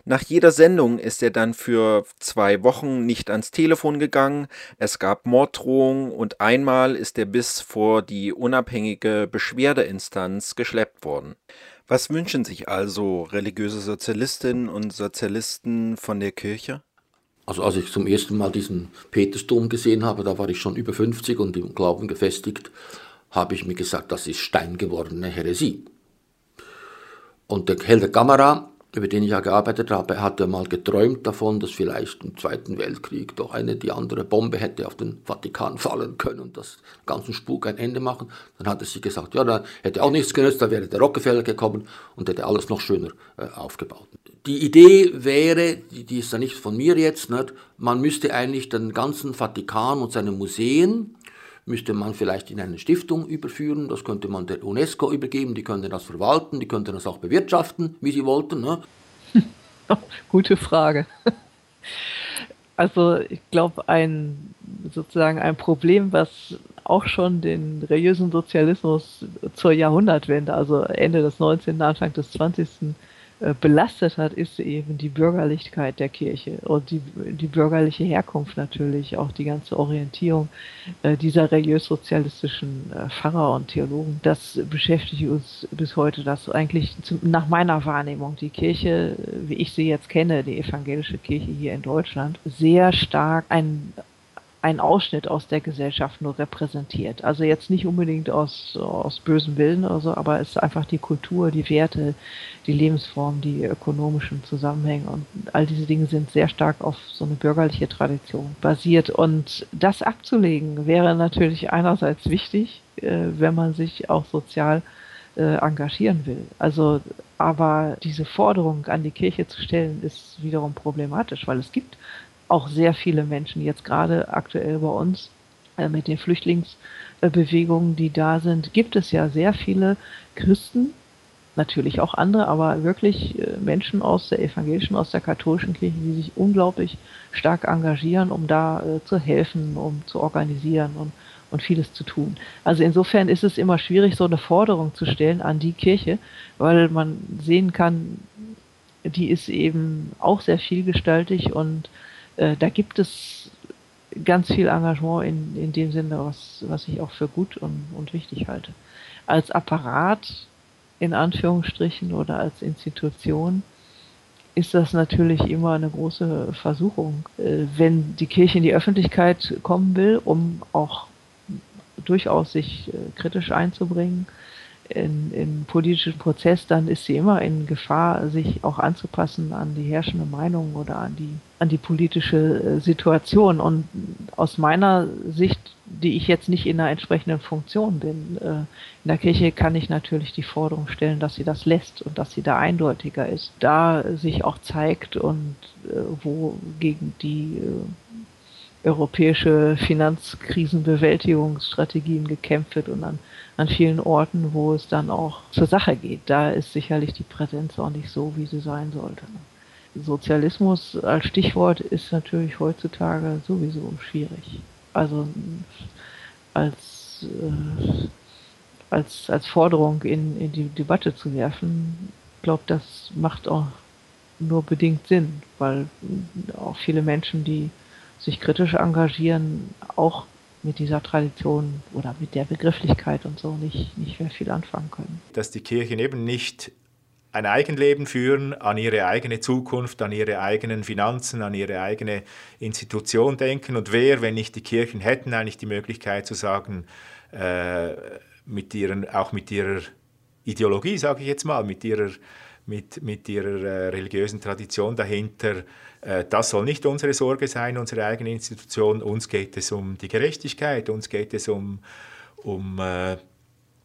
Nach jeder Sendung ist er dann für zwei Wochen nicht ans Telefon gegangen. Es gab Morddrohungen und einmal ist er bis vor die unabhängige Beschwerdeinstanz geschleppt worden. Was wünschen sich also religiöse Sozialistinnen und Sozialisten von der Kirche? Also als ich zum ersten Mal diesen Petersdom gesehen habe, da war ich schon über 50 und im Glauben gefestigt habe ich mir gesagt, das ist steingewordene Häresie. Und der Helder Kamera, über den ich ja gearbeitet habe, hatte mal geträumt davon, dass vielleicht im Zweiten Weltkrieg doch eine die andere Bombe hätte auf den Vatikan fallen können und das ganzen Spuk ein Ende machen. Dann hatte sie gesagt, ja, da hätte auch nichts genützt, da wäre der Rockefeller gekommen und hätte alles noch schöner äh, aufgebaut. Die Idee wäre, die, die ist ja nicht von mir jetzt, nicht, man müsste eigentlich den ganzen Vatikan und seine Museen müsste man vielleicht in eine Stiftung überführen, das könnte man der UNESCO übergeben, die könnte das verwalten, die könnte das auch bewirtschaften, wie sie wollten. Ne? [LAUGHS] Gute Frage. Also ich glaube, ein sozusagen ein Problem, was auch schon den religiösen Sozialismus zur Jahrhundertwende, also Ende des 19., Anfang des 20. Äh, belastet hat, ist eben die Bürgerlichkeit der Kirche und die, die bürgerliche Herkunft natürlich, auch die ganze Orientierung äh, dieser religiös-sozialistischen äh, Pfarrer und Theologen. Das beschäftigt uns bis heute, dass eigentlich nach meiner Wahrnehmung die Kirche, wie ich sie jetzt kenne, die evangelische Kirche hier in Deutschland, sehr stark ein einen Ausschnitt aus der Gesellschaft nur repräsentiert. Also jetzt nicht unbedingt aus, aus bösen Willen oder so, aber es ist einfach die Kultur, die Werte, die Lebensform, die ökonomischen Zusammenhänge und all diese Dinge sind sehr stark auf so eine bürgerliche Tradition basiert. Und das abzulegen wäre natürlich einerseits wichtig, äh, wenn man sich auch sozial äh, engagieren will. Also, aber diese Forderung an die Kirche zu stellen, ist wiederum problematisch, weil es gibt auch sehr viele Menschen, jetzt gerade aktuell bei uns äh, mit den Flüchtlingsbewegungen, die da sind, gibt es ja sehr viele Christen, natürlich auch andere, aber wirklich äh, Menschen aus der evangelischen, aus der katholischen Kirche, die sich unglaublich stark engagieren, um da äh, zu helfen, um zu organisieren und, und vieles zu tun. Also insofern ist es immer schwierig, so eine Forderung zu stellen an die Kirche, weil man sehen kann, die ist eben auch sehr vielgestaltig und äh, da gibt es ganz viel Engagement in, in dem Sinne, was, was ich auch für gut und, und wichtig halte. Als Apparat, in Anführungsstrichen, oder als Institution, ist das natürlich immer eine große Versuchung, äh, wenn die Kirche in die Öffentlichkeit kommen will, um auch durchaus sich äh, kritisch einzubringen, in, in politischen Prozess, dann ist sie immer in Gefahr, sich auch anzupassen an die herrschende Meinung oder an die, an die politische äh, Situation. Und aus meiner Sicht, die ich jetzt nicht in einer entsprechenden Funktion bin, äh, in der Kirche kann ich natürlich die Forderung stellen, dass sie das lässt und dass sie da eindeutiger ist, da sich auch zeigt und äh, wo gegen die europäische Finanzkrisenbewältigungsstrategien gekämpft wird und an an vielen Orten, wo es dann auch zur Sache geht. Da ist sicherlich die Präsenz auch nicht so, wie sie sein sollte. Sozialismus als Stichwort ist natürlich heutzutage sowieso schwierig. Also als, äh, als, als Forderung in, in die Debatte zu werfen, ich glaube, das macht auch nur bedingt Sinn, weil auch viele Menschen, die sich kritisch engagieren, auch mit dieser Tradition oder mit der Begrifflichkeit und so nicht, nicht mehr viel anfangen können. Dass die Kirchen eben nicht ein Eigenleben führen, an ihre eigene Zukunft, an ihre eigenen Finanzen, an ihre eigene Institution denken. Und wer, wenn nicht die Kirchen hätten, eigentlich die Möglichkeit zu sagen, äh, mit ihren, auch mit ihrer Ideologie, sage ich jetzt mal, mit ihrer, mit, mit ihrer äh, religiösen Tradition dahinter, äh, das soll nicht unsere Sorge sein, unsere eigene Institution. Uns geht es um die Gerechtigkeit, uns geht es um, um äh,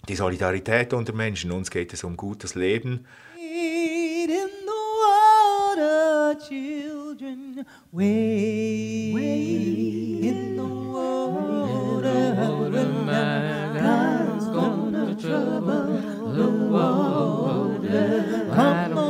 die Solidarität unter Menschen, uns geht es um gutes Leben. Wade in the water, children, wade, wade in the water, God's gonna trouble the water. clamaron.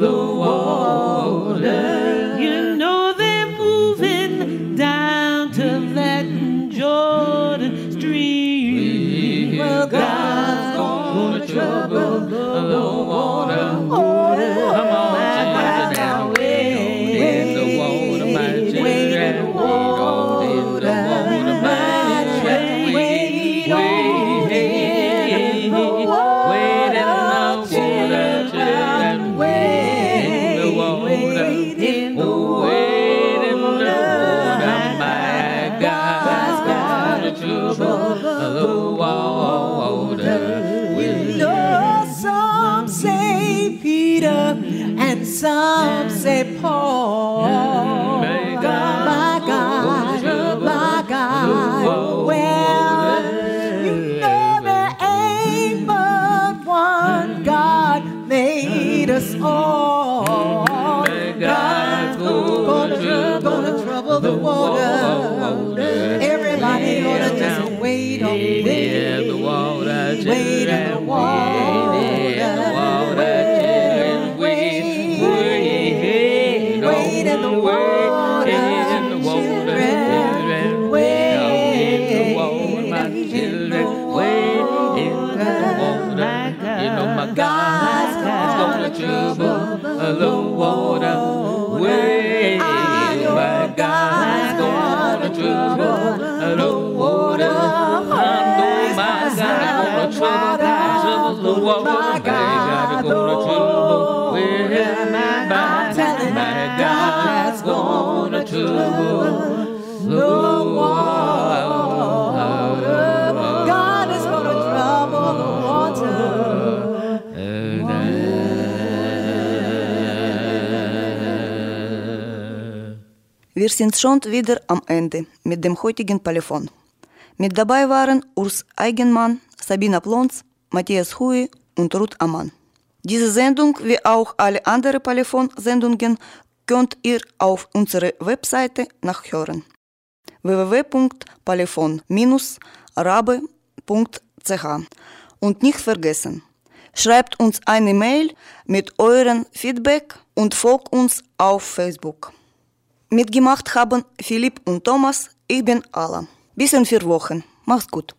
the water. Paul. Wir sind schon wieder am Ende mit dem heutigen Palefon. Mit dabei waren Urs Eigenmann, Sabina Plons, Matthias Hui und Ruth Amann. Diese Sendung, wie auch alle anderen Palefon-Sendungen, könnt ihr auf unserer Webseite nachhören. www.palefon-arabe.ch Und nicht vergessen, schreibt uns eine Mail mit euren Feedback und folgt uns auf Facebook. Mitgemacht haben Philipp und Thomas, ich bin Ala. Bis in vier Wochen. Macht's gut.